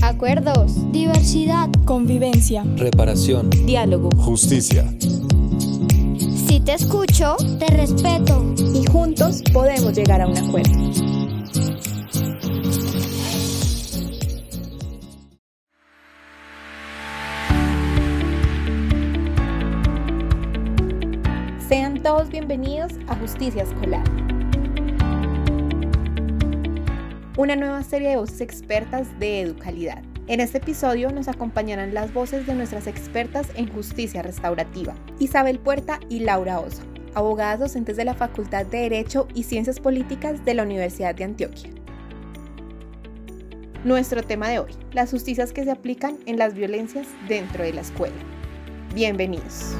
acuerdos, diversidad, convivencia, reparación, diálogo, justicia. Si te escucho, te respeto y juntos podemos llegar a un acuerdo. Sean todos bienvenidos a Justicia Escolar una nueva serie de voces expertas de Educalidad. En este episodio nos acompañarán las voces de nuestras expertas en justicia restaurativa, Isabel Puerta y Laura Osa, abogadas docentes de la Facultad de Derecho y Ciencias Políticas de la Universidad de Antioquia. Nuestro tema de hoy, las justicias que se aplican en las violencias dentro de la escuela. Bienvenidos.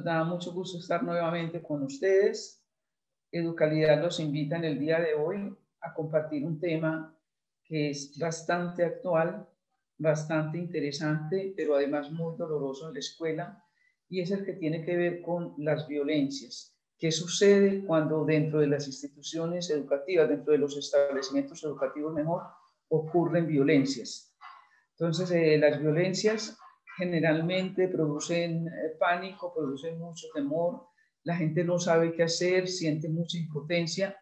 Nos da mucho gusto estar nuevamente con ustedes. Educalidad los invita en el día de hoy a compartir un tema que es bastante actual, bastante interesante, pero además muy doloroso en la escuela, y es el que tiene que ver con las violencias. ¿Qué sucede cuando dentro de las instituciones educativas, dentro de los establecimientos educativos mejor, ocurren violencias? Entonces, eh, las violencias generalmente producen eh, pánico, producen mucho temor, la gente no sabe qué hacer, siente mucha impotencia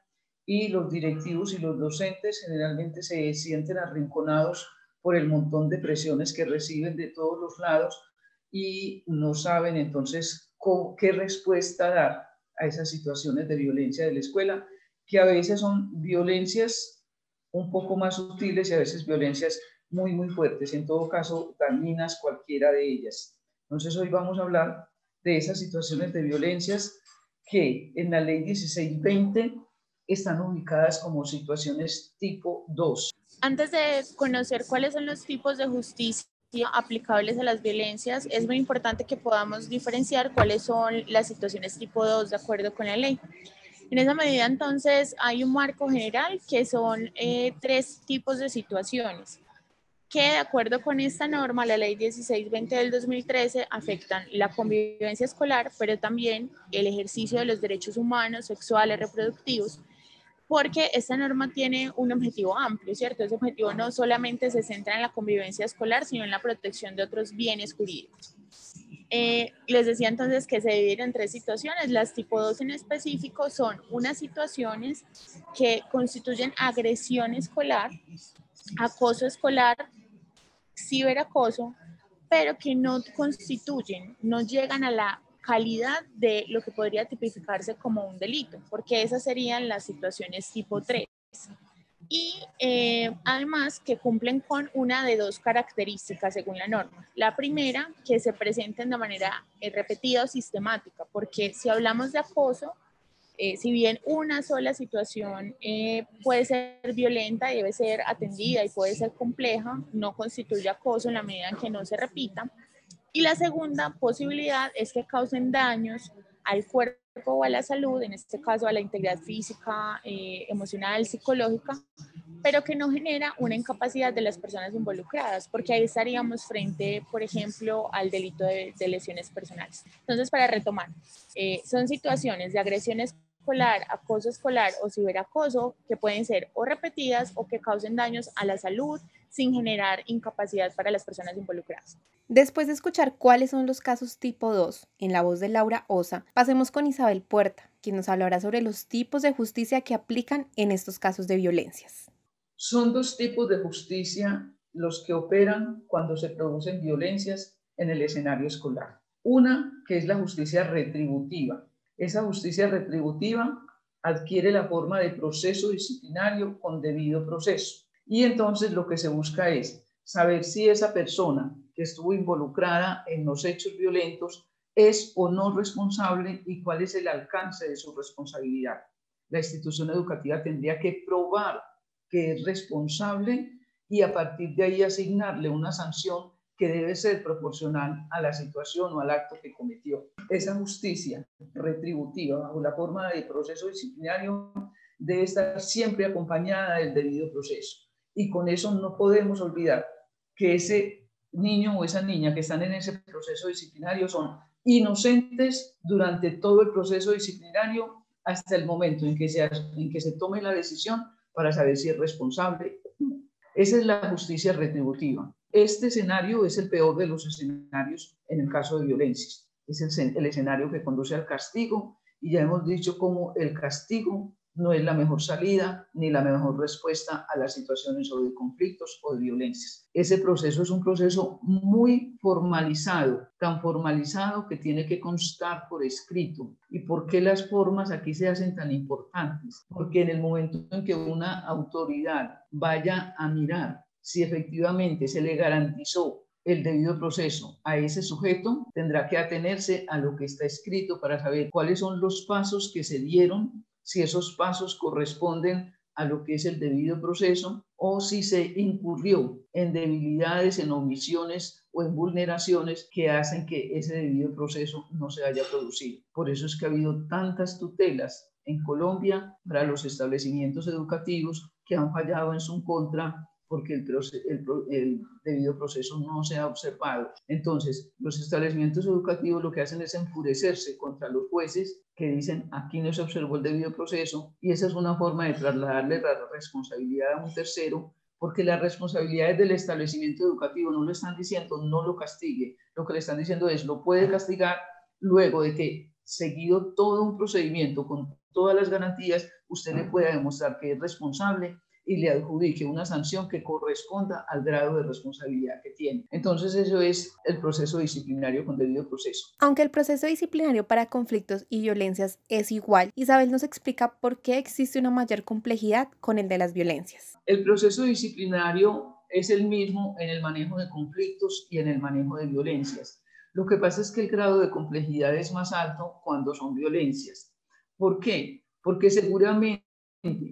y los directivos y los docentes generalmente se sienten arrinconados por el montón de presiones que reciben de todos los lados y no saben entonces qué respuesta dar a esas situaciones de violencia de la escuela, que a veces son violencias un poco más sutiles y a veces violencias muy, muy fuertes, en todo caso dañinas cualquiera de ellas. Entonces hoy vamos a hablar de esas situaciones de violencias que en la ley 1620 están ubicadas como situaciones tipo 2. Antes de conocer cuáles son los tipos de justicia aplicables a las violencias, es muy importante que podamos diferenciar cuáles son las situaciones tipo 2 de acuerdo con la ley. En esa medida, entonces, hay un marco general que son eh, tres tipos de situaciones que de acuerdo con esta norma, la ley 1620 del 2013, afectan la convivencia escolar, pero también el ejercicio de los derechos humanos, sexuales, reproductivos, porque esta norma tiene un objetivo amplio, ¿cierto? Ese objetivo no solamente se centra en la convivencia escolar, sino en la protección de otros bienes jurídicos. Eh, les decía entonces que se dividen en tres situaciones. Las tipo 2 en específico son unas situaciones que constituyen agresión escolar, acoso escolar, ciberacoso, pero que no constituyen, no llegan a la calidad de lo que podría tipificarse como un delito, porque esas serían las situaciones tipo 3. Y eh, además que cumplen con una de dos características según la norma. La primera, que se presenten de manera eh, repetida o sistemática, porque si hablamos de acoso, eh, si bien una sola situación eh, puede ser violenta debe ser atendida y puede ser compleja, no constituye acoso en la medida en que no se repita. Y la segunda posibilidad es que causen daños al cuerpo o a la salud, en este caso a la integridad física, eh, emocional, psicológica, pero que no genera una incapacidad de las personas involucradas, porque ahí estaríamos frente, por ejemplo, al delito de, lesiones personales. Entonces, para retomar, son situaciones de agresiones escolar, acoso escolar o ciberacoso que pueden ser o repetidas o que causen daños a la salud sin generar incapacidad para las personas involucradas. Después de escuchar cuáles son los casos tipo 2 en la voz de Laura Osa, pasemos con Isabel Puerta, quien nos hablará sobre los tipos de justicia que aplican en estos casos de violencias. Son dos tipos de justicia los que operan cuando se producen violencias en el escenario escolar. Una que es la justicia retributiva, esa justicia retributiva adquiere la forma de proceso disciplinario con debido proceso. Y entonces lo que se busca es saber si esa persona que estuvo involucrada en los hechos violentos es o no responsable y cuál es el alcance de su responsabilidad. La institución educativa tendría que probar que es responsable y a partir de ahí asignarle una sanción que debe ser proporcional a la situación o al acto que cometió. Esa justicia retributiva bajo la forma de proceso disciplinario debe estar siempre acompañada del debido proceso. Y con eso no podemos olvidar que ese niño o esa niña que están en ese proceso disciplinario son inocentes durante todo el proceso disciplinario hasta el momento en que, se, en que se tome la decisión para saber si es responsable. Esa es la justicia retributiva. Este escenario es el peor de los escenarios en el caso de violencias. Es el, el escenario que conduce al castigo y ya hemos dicho cómo el castigo no es la mejor salida ni la mejor respuesta a las situaciones o de conflictos o de violencias. Ese proceso es un proceso muy formalizado, tan formalizado que tiene que constar por escrito. ¿Y por qué las formas aquí se hacen tan importantes? Porque en el momento en que una autoridad vaya a mirar si efectivamente se le garantizó el debido proceso a ese sujeto, tendrá que atenerse a lo que está escrito para saber cuáles son los pasos que se dieron si esos pasos corresponden a lo que es el debido proceso o si se incurrió en debilidades, en omisiones o en vulneraciones que hacen que ese debido proceso no se haya producido. Por eso es que ha habido tantas tutelas en Colombia para los establecimientos educativos que han fallado en su contra porque el, debido proceso no se ha observado. Entonces, los establecimientos educativos lo que hacen es enfurecerse contra los jueces que dicen aquí no se observó el debido proceso y esa es una forma de trasladarle la responsabilidad a un tercero porque las responsabilidades del establecimiento educativo no le están diciendo no lo castigue, lo que le están diciendo es lo puede castigar luego de que seguido todo un procedimiento con todas las garantías, usted le pueda demostrar que es responsable y le adjudique una sanción que corresponda al grado de responsabilidad que tiene. Entonces eso es el proceso disciplinario con debido proceso. Aunque el proceso disciplinario para conflictos y violencias es igual, Isabel nos explica por qué existe una mayor complejidad con el de las violencias. El proceso disciplinario es el mismo en el manejo de conflictos y en el manejo de violencias. Lo que pasa es que el grado de complejidad es más alto cuando son violencias. ¿Por qué? Porque seguramente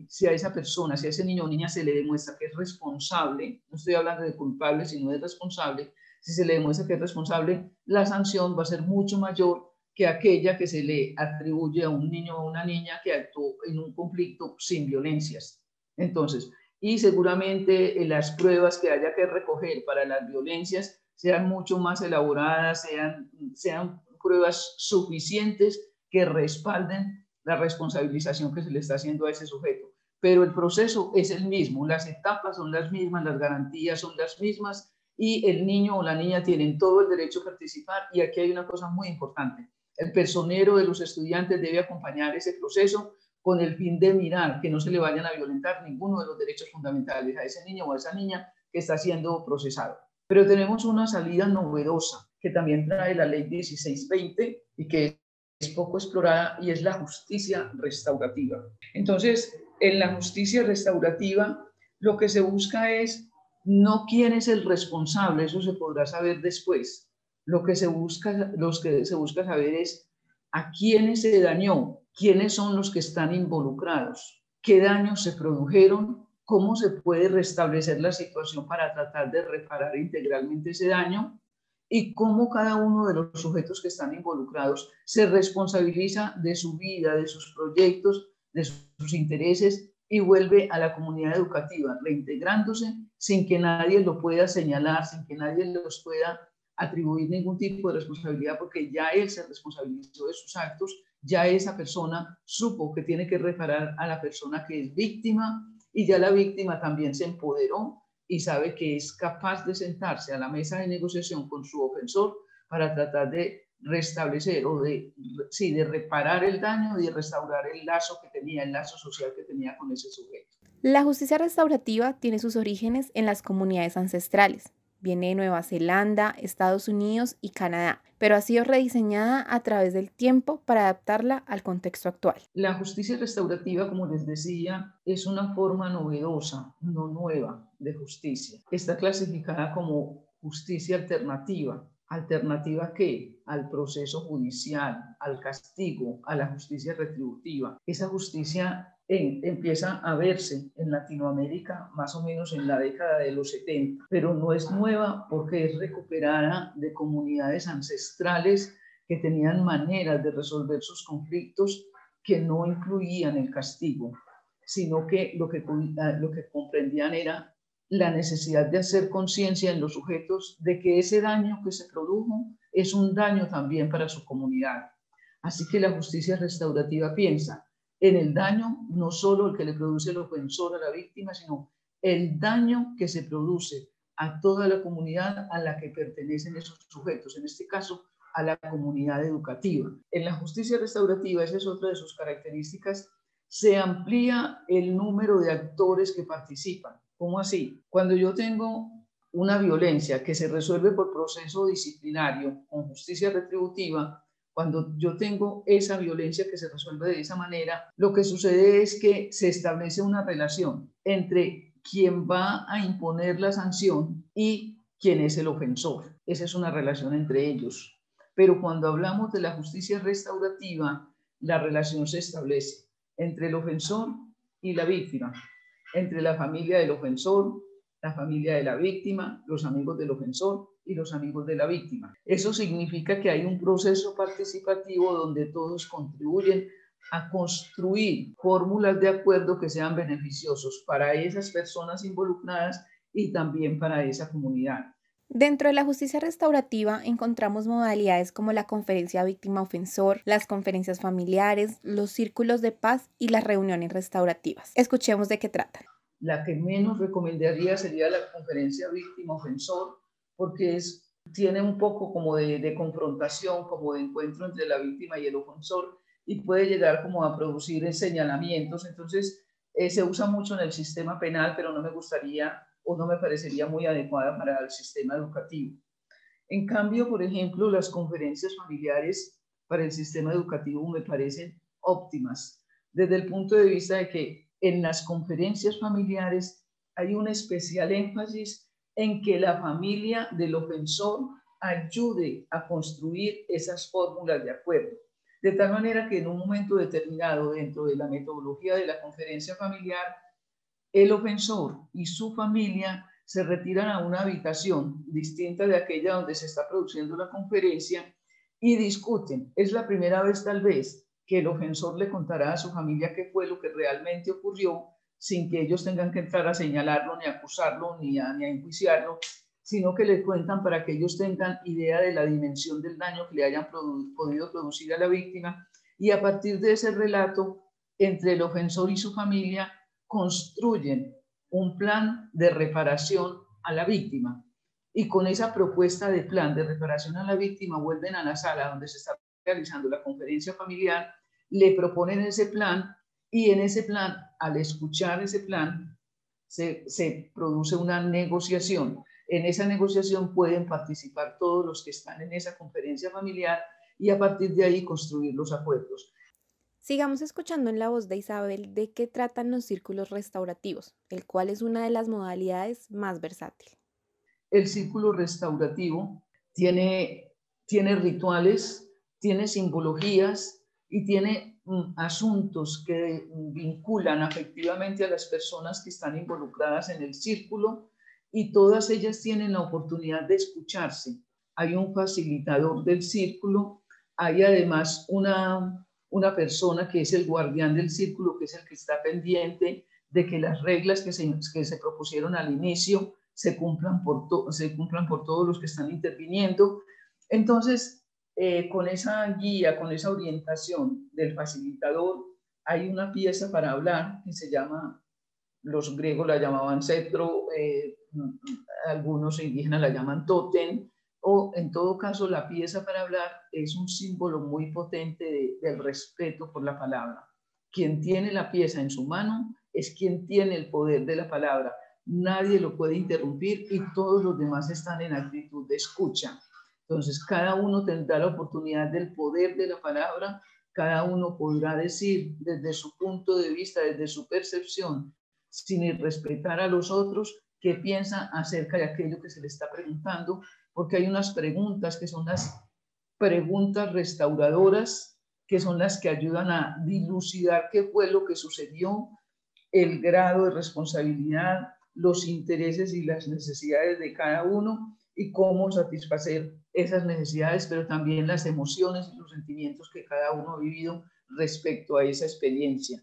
si a esa persona, si a ese niño o niña se le demuestra que es responsable, no estoy hablando de culpable, sino de responsable, si se le demuestra que es responsable, la sanción va a ser mucho mayor que aquella que se le atribuye a un niño o una niña que actuó en un conflicto sin violencias. Entonces, y seguramente las pruebas que haya que recoger para las violencias sean mucho más elaboradas, sean, sean pruebas suficientes que respalden la responsabilización que se le está haciendo a ese sujeto. Pero el proceso es el mismo, las etapas son las mismas, las garantías son las mismas y el niño o la niña tienen todo el derecho a participar. Y aquí hay una cosa muy importante. El personero de los estudiantes debe acompañar ese proceso con el fin de mirar que no se le vayan a violentar ninguno de los derechos fundamentales a ese niño o a esa niña que está siendo procesado. Pero tenemos una salida novedosa que también trae la ley 1620 y que es poco explorada y es la justicia restaurativa. Entonces, en la justicia restaurativa, lo que se busca es no quién es el responsable, eso se podrá saber después. Lo que se busca, los que se busca saber es a quiénes se dañó, quiénes son los que están involucrados, qué daños se produjeron, cómo se puede restablecer la situación para tratar de reparar integralmente ese daño y cómo cada uno de los sujetos que están involucrados se responsabiliza de su vida, de sus proyectos, de sus intereses y vuelve a la comunidad educativa, reintegrándose sin que nadie lo pueda señalar, sin que nadie los pueda atribuir ningún tipo de responsabilidad, porque ya él se responsabilizó de sus actos, ya esa persona supo que tiene que reparar a la persona que es víctima y ya la víctima también se empoderó y sabe que es capaz de sentarse a la mesa de negociación con su ofensor para tratar de restablecer o de, sí, de reparar el daño y de restaurar el lazo que tenía, el lazo social que tenía con ese sujeto. La justicia restaurativa tiene sus orígenes en las comunidades ancestrales, Viene de Nueva Zelanda, Estados Unidos y Canadá, pero ha sido rediseñada a través del tiempo para adaptarla al contexto actual. La justicia restaurativa, como les decía, es una forma novedosa, no nueva, de justicia. Está clasificada como justicia alternativa. ¿Alternativa qué? Al proceso judicial, al castigo, a la justicia retributiva. Esa justicia empieza a verse en Latinoamérica más o menos en la década de los 70, pero no es nueva porque es recuperada de comunidades ancestrales que tenían maneras de resolver sus conflictos que no incluían el castigo, sino que lo que, ah, lo que comprendían era la necesidad de hacer conciencia en los sujetos de que ese daño que se produjo es un daño también para su comunidad. Así que la justicia restaurativa piensa en el daño, no solo el que le produce el ofensor a la víctima, sino el daño que se produce a toda la comunidad a la que pertenecen esos sujetos, en este caso a la comunidad educativa. En la justicia restaurativa, esa es otra de sus características, se amplía el número de actores que participan. ¿Cómo así? Cuando yo tengo una violencia que se resuelve por proceso disciplinario con justicia retributiva, cuando yo tengo esa violencia que se resuelve de esa manera, lo que sucede es que se establece una relación entre quien va a imponer la sanción y quien es el ofensor. Esa es una relación entre ellos. Pero cuando hablamos de la justicia restaurativa, la relación se establece entre el ofensor y la víctima, entre la familia del ofensor, la familia de la víctima, los amigos del ofensor y los amigos de la víctima. Eso significa que hay un proceso participativo donde todos contribuyen a construir fórmulas de acuerdo que sean beneficiosos para esas personas involucradas y también para esa comunidad. Dentro de la justicia restaurativa encontramos modalidades como la conferencia víctima-ofensor, las conferencias familiares, los círculos de paz y las reuniones restaurativas. Escuchemos de qué tratan. La que menos recomendaría sería la conferencia víctima-ofensor, porque es, tiene un poco como de, confrontación, como de encuentro entre la víctima y el ofensor y puede llegar como a producir señalamientos. Entonces, eh, se usa mucho en el sistema penal, pero no me gustaría o no me parecería muy adecuada para el sistema educativo. En cambio, por ejemplo, las conferencias familiares para el sistema educativo me parecen óptimas, desde el punto de vista de que en las conferencias familiares hay un especial énfasis en que la familia del ofensor ayude a construir esas fórmulas de acuerdo. De tal manera que en un momento determinado dentro de la metodología de la conferencia familiar, el ofensor y su familia se retiran a una habitación distinta de aquella donde se está produciendo la conferencia y discuten. Es la primera vez tal vez que el ofensor le contará a su familia qué fue lo que realmente ocurrió sin que ellos tengan que entrar a señalarlo, ni a acusarlo, ni a, ni a enjuiciarlo, sino que le cuentan para que ellos tengan idea de la dimensión del daño que le hayan podido producir a la víctima y a partir de ese relato entre el ofensor y su familia construyen un plan de reparación a la víctima y con esa propuesta de plan de reparación a la víctima vuelven a la sala donde se está realizando la conferencia familiar, le proponen ese plan y en ese plan, al escuchar ese plan, se, se, produce una negociación. En esa negociación pueden participar todos los que están en esa conferencia familiar y a partir de ahí construir los acuerdos. Sigamos escuchando en la voz de Isabel de qué tratan los círculos restaurativos, el cual es una de las modalidades más versátiles. El círculo restaurativo tiene, tiene rituales, tiene simbologías y tiene Mm, asuntos que vinculan afectivamente a las personas que están involucradas en el círculo y todas ellas tienen la oportunidad de escucharse. Hay un facilitador del círculo, hay además una, una persona que es el guardián del círculo, que es el que está pendiente de que las reglas que se, que se propusieron al inicio se cumplan, por se cumplan por todos los que están interviniendo. Entonces, eh, con esa guía, con esa orientación del facilitador, hay una pieza para hablar que se llama, los griegos la llamaban cetro, eh, algunos indígenas la llaman totem, en todo caso la pieza para hablar es un símbolo muy potente del respeto por la palabra. Quien tiene la pieza en su mano es quien tiene el poder de la palabra. Nadie lo puede interrumpir y todos los demás están en actitud de escucha. Entonces, cada uno tendrá la oportunidad del poder de la palabra, cada uno podrá decir desde su punto de vista, desde su percepción, sin respetar a los otros, qué piensa acerca de aquello que se le está preguntando, porque hay unas preguntas que son las preguntas restauradoras, que son las que ayudan a dilucidar qué fue lo que sucedió, el grado de responsabilidad, los intereses y las necesidades de cada uno y cómo satisfacer esas necesidades, pero también las emociones y los sentimientos que cada uno ha vivido respecto a esa experiencia.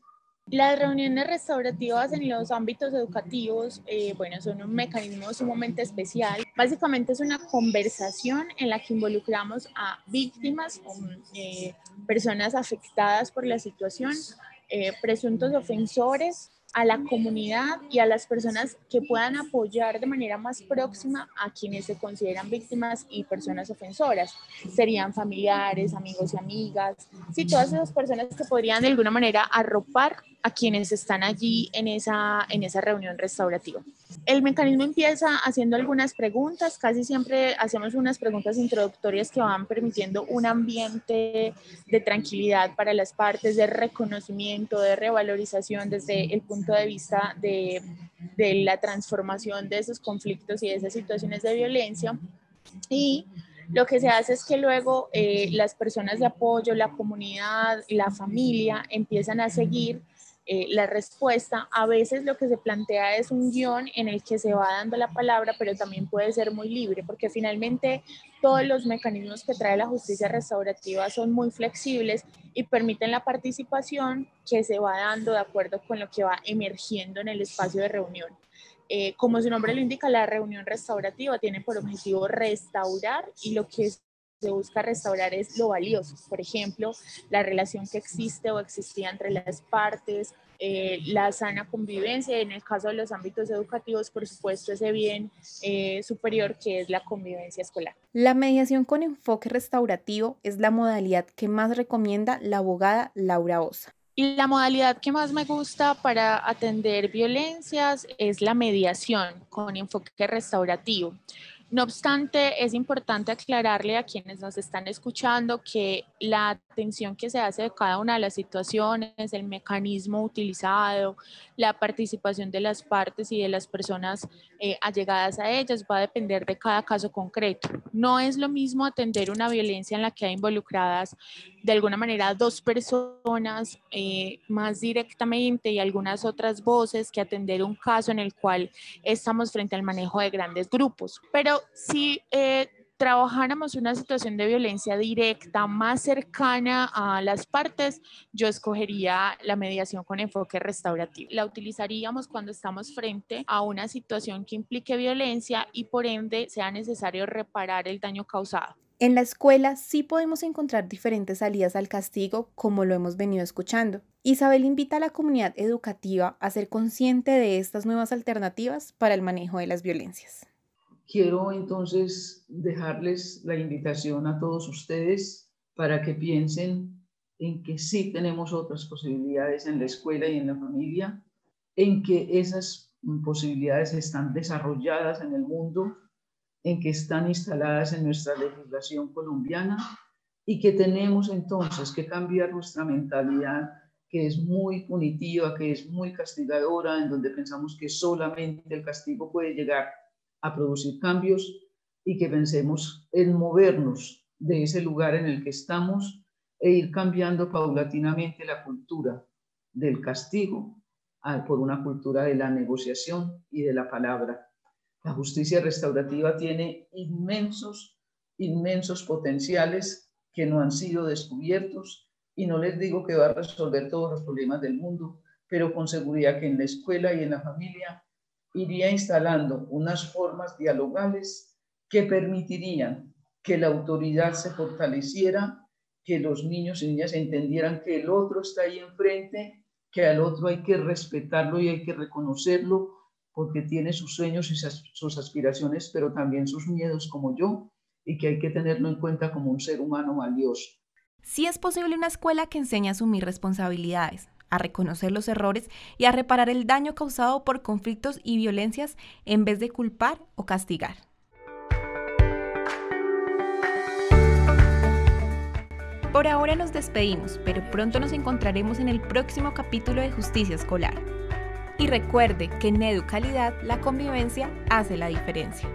Las reuniones restaurativas en los ámbitos educativos, eh, bueno, son un mecanismo sumamente especial. Básicamente es una conversación en la que involucramos a víctimas o eh, personas afectadas por la situación eh, presuntos ofensores a la comunidad y a las personas que puedan apoyar de manera más próxima a quienes se consideran víctimas y personas ofensoras. Serían familiares, amigos y amigas, sí, todas esas personas que podrían de alguna manera arropar a quienes están allí en esa, en esa reunión restaurativa. El mecanismo empieza haciendo algunas preguntas, casi siempre hacemos unas preguntas introductorias que van permitiendo un ambiente de tranquilidad para las partes, de reconocimiento, de revalorización desde el punto de vista de, de la transformación de esos conflictos y de esas situaciones de violencia. Y lo que se hace es que luego eh, las personas de apoyo, la comunidad, la familia empiezan a seguir eh, la respuesta. A veces lo que se plantea es un guion en el que se va dando la palabra, pero también puede ser muy libre, porque finalmente todos los mecanismos que trae la justicia restaurativa son muy flexibles y permiten la participación que se va dando de acuerdo con lo que va emergiendo en el espacio de reunión. Eh, como su nombre lo indica, la reunión restaurativa tiene por objetivo restaurar y lo que se busca restaurar es lo valioso, por ejemplo, la relación que existe o existía entre las partes, eh, la sana convivencia, en el caso de los ámbitos educativos, por supuesto, ese bien eh, superior que es la convivencia escolar. La mediación con enfoque restaurativo es la modalidad que más recomienda la abogada Laura Osa. Y la modalidad que más me gusta para atender violencias es la mediación con enfoque restaurativo. No obstante, es importante aclararle a quienes nos están escuchando que la atención que se hace de cada una de las situaciones, el mecanismo utilizado, la participación de las partes y de las personas eh, allegadas a ellas va a depender de cada caso concreto. No es lo mismo atender una violencia en la que hay involucradas de alguna manera dos personas eh, más directamente y algunas otras voces que atender un caso en el cual estamos frente al manejo de grandes grupos. Pero si eh, trabajáramos una situación de violencia directa más cercana a las partes, yo escogería la mediación con enfoque restaurativo. La utilizaríamos cuando estamos frente a una situación que implique violencia y por ende sea necesario reparar el daño causado. En la escuela sí podemos encontrar diferentes salidas al castigo, como lo hemos venido escuchando. Isabel invita a la comunidad educativa a ser consciente de estas nuevas alternativas para el manejo de las violencias. Quiero entonces dejarles la invitación a todos ustedes para que piensen en que sí tenemos otras posibilidades en la escuela y en la familia, en que esas posibilidades están desarrolladas en el mundo, en que están instaladas en nuestra legislación colombiana y que tenemos entonces que cambiar nuestra mentalidad que es muy punitiva, que es muy castigadora, en donde pensamos que solamente el castigo puede llegar a producir cambios y que pensemos en movernos de ese lugar en el que estamos e ir cambiando paulatinamente la cultura del castigo por una cultura de la negociación y de la palabra. La justicia restaurativa tiene inmensos, inmensos potenciales que no han sido descubiertos y no les digo que va a resolver todos los problemas del mundo, pero con seguridad que en la escuela y en la familia iría instalando unas formas dialogales que permitirían que la autoridad se fortaleciera, que los niños y niñas entendieran que el otro está ahí enfrente, que al otro hay que respetarlo y hay que reconocerlo porque tiene sus sueños y sus aspiraciones, pero también sus miedos como yo, y que hay que tenerlo en cuenta como un ser humano valioso. Sí es posible una escuela que enseñe a asumir responsabilidades, a reconocer los errores y a reparar el daño causado por conflictos y violencias en vez de culpar o castigar. Por ahora nos despedimos, pero pronto nos encontraremos en el próximo capítulo de Justicia Escolar. Y recuerde que en Educalidad la convivencia hace la diferencia.